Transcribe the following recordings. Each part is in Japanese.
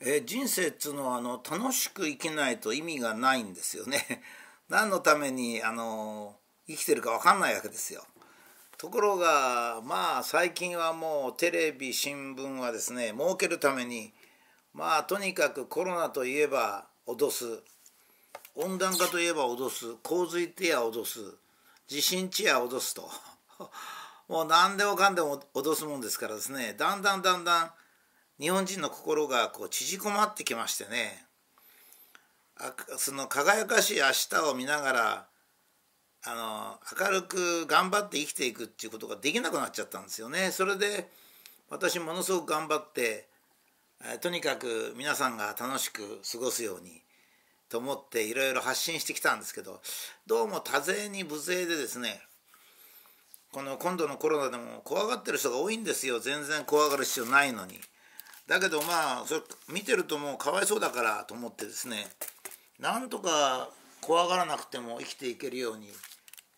えー人生っつうのはあの楽しく生きないと意味がないんですよね。何のためにあの生きてるか分かんないわけですよ。ところがまあ最近はもうテレビ新聞はですね儲けるためにまあとにかくコロナといえば脅す。温暖化といえば脅す。洪水ってや脅す。地震地や脅すと。もう何でもかんでも脅すもんですからですね。だんだんだんだん日本人の心がこう縮こまってきましてねあその輝かしい明日を見ながらあの明るく頑張って生きていくっていうことができなくなっちゃったんですよね。それで私ものすごく頑張ってとにかく皆さんが楽しく過ごすようにと思っていろいろ発信してきたんですけどどうも多勢に無勢でですねこの今度のコロナでも怖がってる人が多いんですよ全然怖がる必要ないのに。だけどまあそれ見てるともうかわいそうだからと思ってですねなんとか怖がらなくても生きていけるように、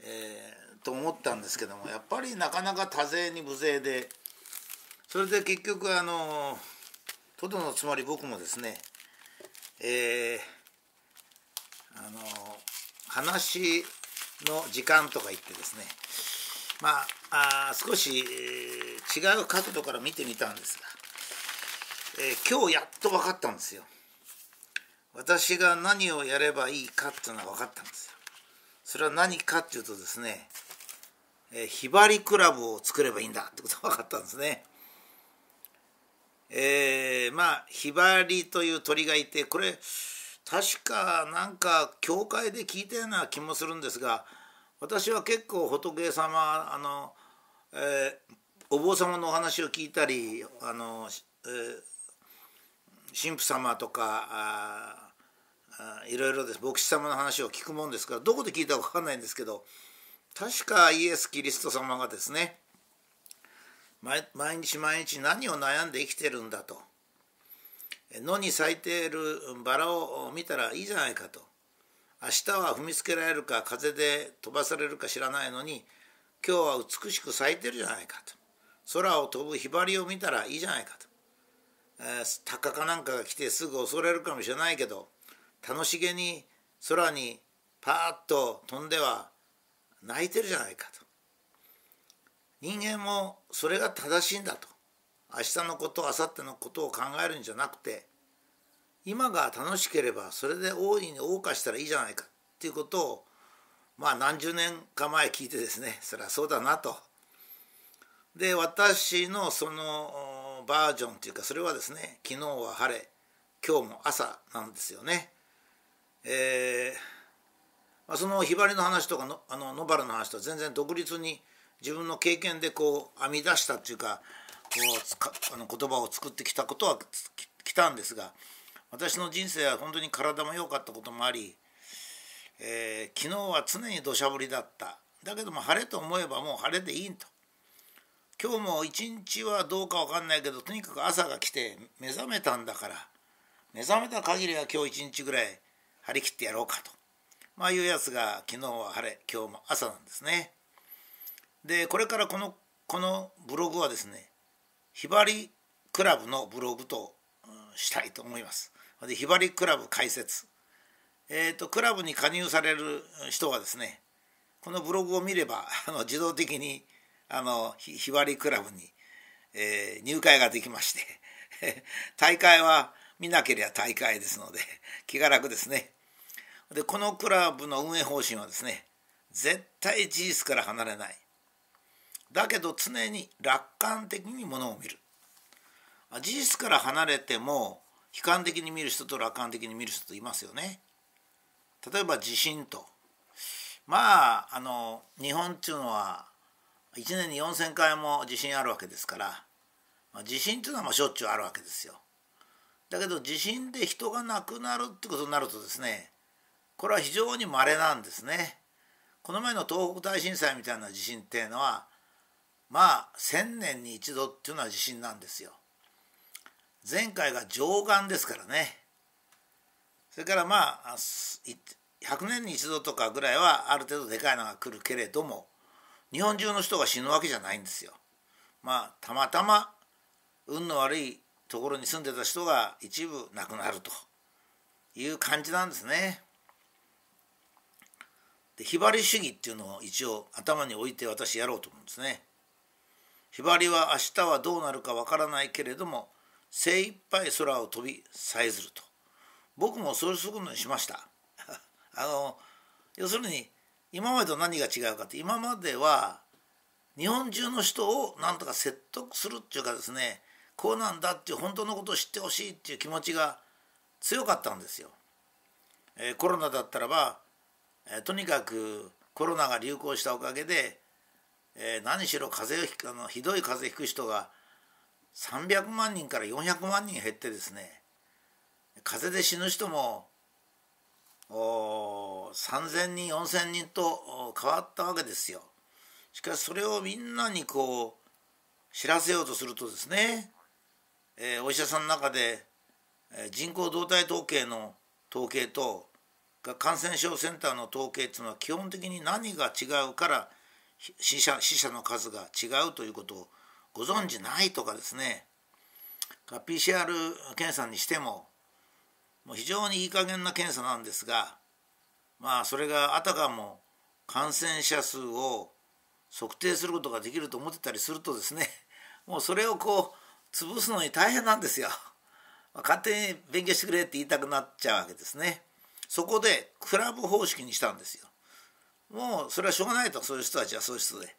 えーと思ったんですけどもやっぱりなかなか多勢に無勢でそれで結局あのトドのつまり僕もですねえーあの話の時間とか言ってですねまああ少し、違う角度から見てみたんですが、えー今日やっと分かったんですよ。私が何をやればいいかっていうのは分かったんですよ。それは何かっていうとですね、えーひばりクラブを作ればいいんだってことが分かったんですね。えーまあひばりという鳥がいてこれ確かなんか教会で聞いたような気もするんですが私は結構仏様あの、えーお坊様のお話を聞いたりあの、えー神父様とかいろいろです。牧師様の話を聞くもんですからどこで聞いたか分かんないんですけど確かイエス・キリスト様がですね毎日毎日何を悩んで生きてるんだと。野に咲いているバラを見たらいいじゃないかと。明日は踏みつけられるか風で飛ばされるか知らないのに今日は美しく咲いてるじゃないかと。空を飛ぶひばりを見たらいいじゃないかと、えー、鷹かなんかが来てすぐ襲われるかもしれないけど楽しげに空にパーッと飛んでは泣いてるじゃないかと。人間もそれが正しいんだと。明日のこと明後日のことを考えるんじゃなくて今が楽しければそれで大いに謳歌したらいいじゃないか。っていうことをまあ何十年か前聞いてですねそれはそうだなと。で私のそのバージョンっていうかそれはですね昨日は晴れ今日も朝なんですよね。えーまあ、そのひばりの話とかのあの野原の話とは全然独立に自分の経験でこう編み出したっていうかこうつかあの言葉を作ってきたことはききたんですが私の人生は本当に体も良かったこともあり、えー昨日は常に土砂降りだっただけども晴れと思えばもう晴れでいいと今日も一日はどうか分かんないけどとにかく朝が来て目覚めたんだから目覚めた限りは今日一日ぐらい張り切ってやろうかとまあいうやつが昨日は晴れ今日も朝なんですね。でこれからこのこのブログはですねひばりクラブのブログとしたいと思います。でひばりクラブ開設えー、とクラブに加入される人はですねこのブログを見ればあの自動的にあのひひばりクラブに、えー入会ができまして 大会は見なければ大会ですので気が楽ですね。でこのクラブの運営方針はですね絶対事実から離れない。だけど常に楽観的にものを見る。事実から離れても悲観的に見る人と楽観的に見る人といますよね。例えば地震と。まああの日本っていうのは1年に4,000回も地震あるわけですから、まあ、地震っていうのはまあしょっちゅうあるわけですよだけど地震で人が亡くなるってことになるとですねこれは非常に稀なんですね。この前の東北大震災みたいな地震っていうのはまあ1,000年に一度っていうのは地震なんですよ。前回が上岸ですからね。それからまあ100年に一度とかぐらいはある程度でかいのが来るけれども日本中の人が死ぬわけじゃないんですよ。まあたまたま運の悪いところに住んでた人が一部亡くなるという感じなんですね。でひばり主義っていうのを一応頭に置いて私やろうと思うんですね。ひばりは明日はどうなるかわからないけれども精一杯空を飛びさえずると僕もそうすることにしました あの要するに今までと何が違うかって今までは日本中の人をなんとか説得するっていうかですねこうなんだっていう本当のことを知ってほしいっていう気持ちが強かったんですよ。えー、コロナだったらば、えー、とにかくコロナが流行したおかげで、えー、何しろ風邪をひくあのひどい風邪ひく人が300万人から400万人減ってですね風邪で死ぬ人も3,000人4,000人と変わったわけですよ。しかしそれをみんなにこう知らせようとするとですね、えー、お医者さんの中で、え、人口動態統計の統計と感染症センターの統計っていうのは基本的に何が違うから死者死者の数が違うということをご存じないとかですね PCR 検査にしてももう非常にいい加減な検査なんですがまあそれがあたかも感染者数を測定することができると思ってたりするとですね もうそれをこう潰すのに大変なんですよ。勝手に勉強してくれって言いたくなっちゃうわけですね。そこでクラブ方式にしたんですよ。もうそれはしょうがないとそういう人たちはそういう人で。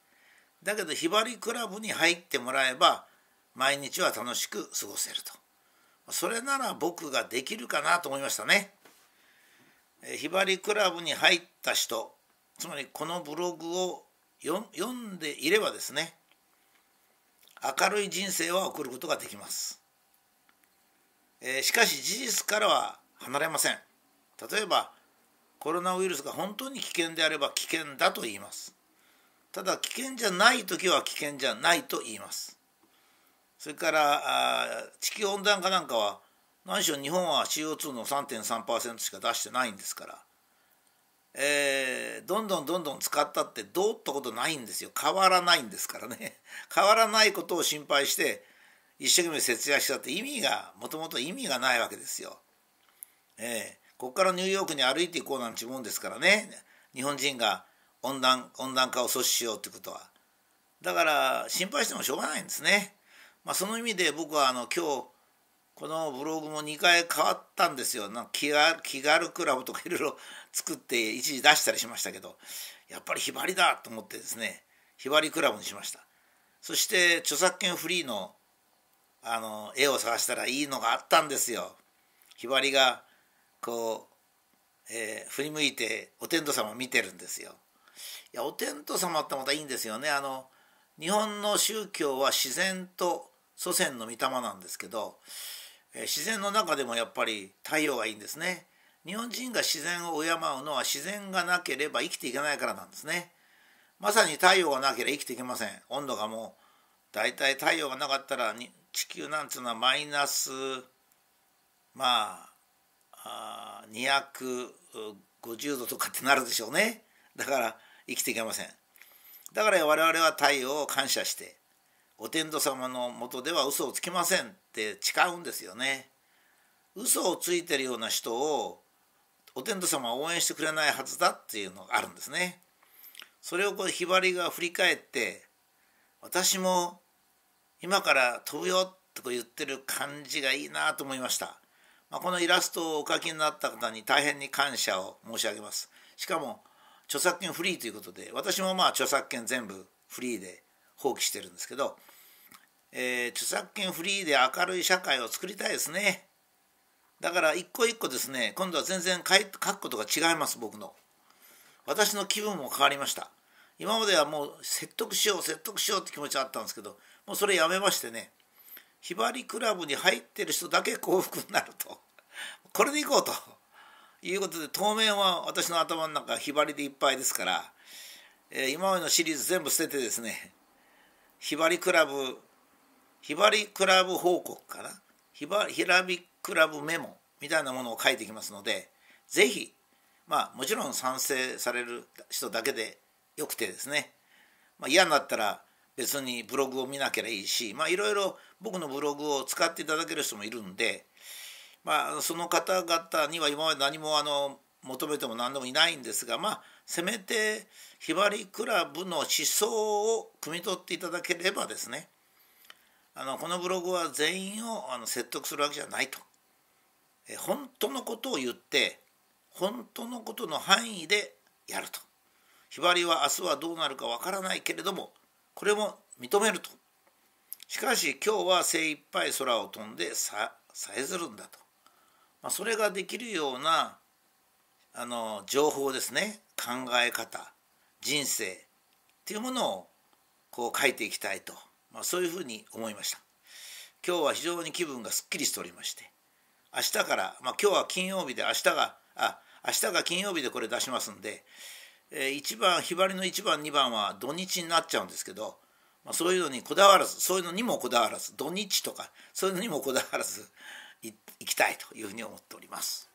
だけどひばりクラブに入ってもらえば毎日は楽しく過ごせると。それなら僕ができるかなと思いましたね。ひばりクラブに入った人つまりこのブログを読んでいればですね明るい人生は送ることができます、え、しかし事実からは離れません。例えばコロナウイルスが本当に危険であれば危険だと言います。ただ危険じゃない時は危険じゃないと言います。それから地球温暖化なんかは何しろ日本は CO2 の3.3%しか出してないんですから、えー、どんどんどんどん使ったってどうってことないんですよ変わらないんですからね 変わらないことを心配して一生懸命節約したって意味がもともと意味がないわけですよ。えー、ここからニューヨークに歩いていこうなんてもんですからね日本人が温暖温暖化を阻止しようってことは。だから心配してもしょうがないんですね。まあ、その意味で僕はあの今日このブログも2回変わったんですよ。なんか気軽クラブとかいろいろ 作って一時出したりしましたけどやっぱりひばりだと思ってですねひばりクラブにしました。そして著作権フリーのあの絵を探したらいいのがあったんですよ。ひばりがこう、えー、振り向いてお天道様を見てるんですよ。いやお天道様ってまたいいんですよね。あの日本の宗教は自然と祖先の御霊なんですけど、え自然の中でもやっぱり太陽がいいんですね。日本人が自然を敬うのは自然がなければ生きていけないからなんですね。まさに太陽がなければ生きていけません。温度がもう大体太陽がなかったら地球なんていうのはマイナスまあ250度とかってなるでしょうね。だから生きていけません。だから我々は太陽を感謝してお天道様のもとでは嘘をつきませんって誓うんですよね。嘘をついてるような人をお天道様は応援してくれないはずだっていうのがあるんですね。それをこうひばりが振り返って私も今から飛ぶよと言ってる感じがいいなと思いました。まあ、このイラストをお描きになった方に大変に感謝を申し上げます。しかも著作権フリーということで私もまあ著作権全部フリーで放棄してるんですけど、えー、著作権フリーで明るい社会を作りたいですね。だから一個一個ですね今度は全然書くことが違います僕の。私の気分も変わりました。今まではもう説得しよう説得しようって気持ちあったんですけどもうそれやめましてね。ひばりクラブに入ってる人だけ幸福になると。これでいこうと。いうことで当面は私の頭の中ひばりでいっぱいですから、えー、今までのシリーズ全部捨ててですねひばりクラブひばりクラブ報告かな？ひばひらびクラブメモみたいなものを書いてきますので是非まあもちろん賛成される人だけでよくてですね、まあ、嫌になったら別にブログを見なければいいしまあいろいろ僕のブログを使っていただける人もいるんでまあその方々には今まで何もあの求めても何でもいないんですがまあせめてひばりクラブの思想を汲み取っていただければですね。あのこのブログは全員をあの説得するわけじゃないと。え本当のことを言って本当のことの範囲でやると。ひばりは明日はどうなるかわからないけれどもこれも認めると。しかし今日は精一杯空を飛んでささえずるんだと。まあ、それができるようなあの情報ですね考え方人生っていうものをこう書いていきたいと、まあ、そういうふうに思いました今日は非常に気分がすっきりしておりまして明日から、まあ、今日は金曜日で明日があ明日が金曜日でこれ出しますんで、えー、1番ひばりの1番2番は土日になっちゃうんですけど、まあ、そういうのにこだわらずそういうのにもこだわらず土日とかそういうのにもこだわらずいいきたいというふうに思っております。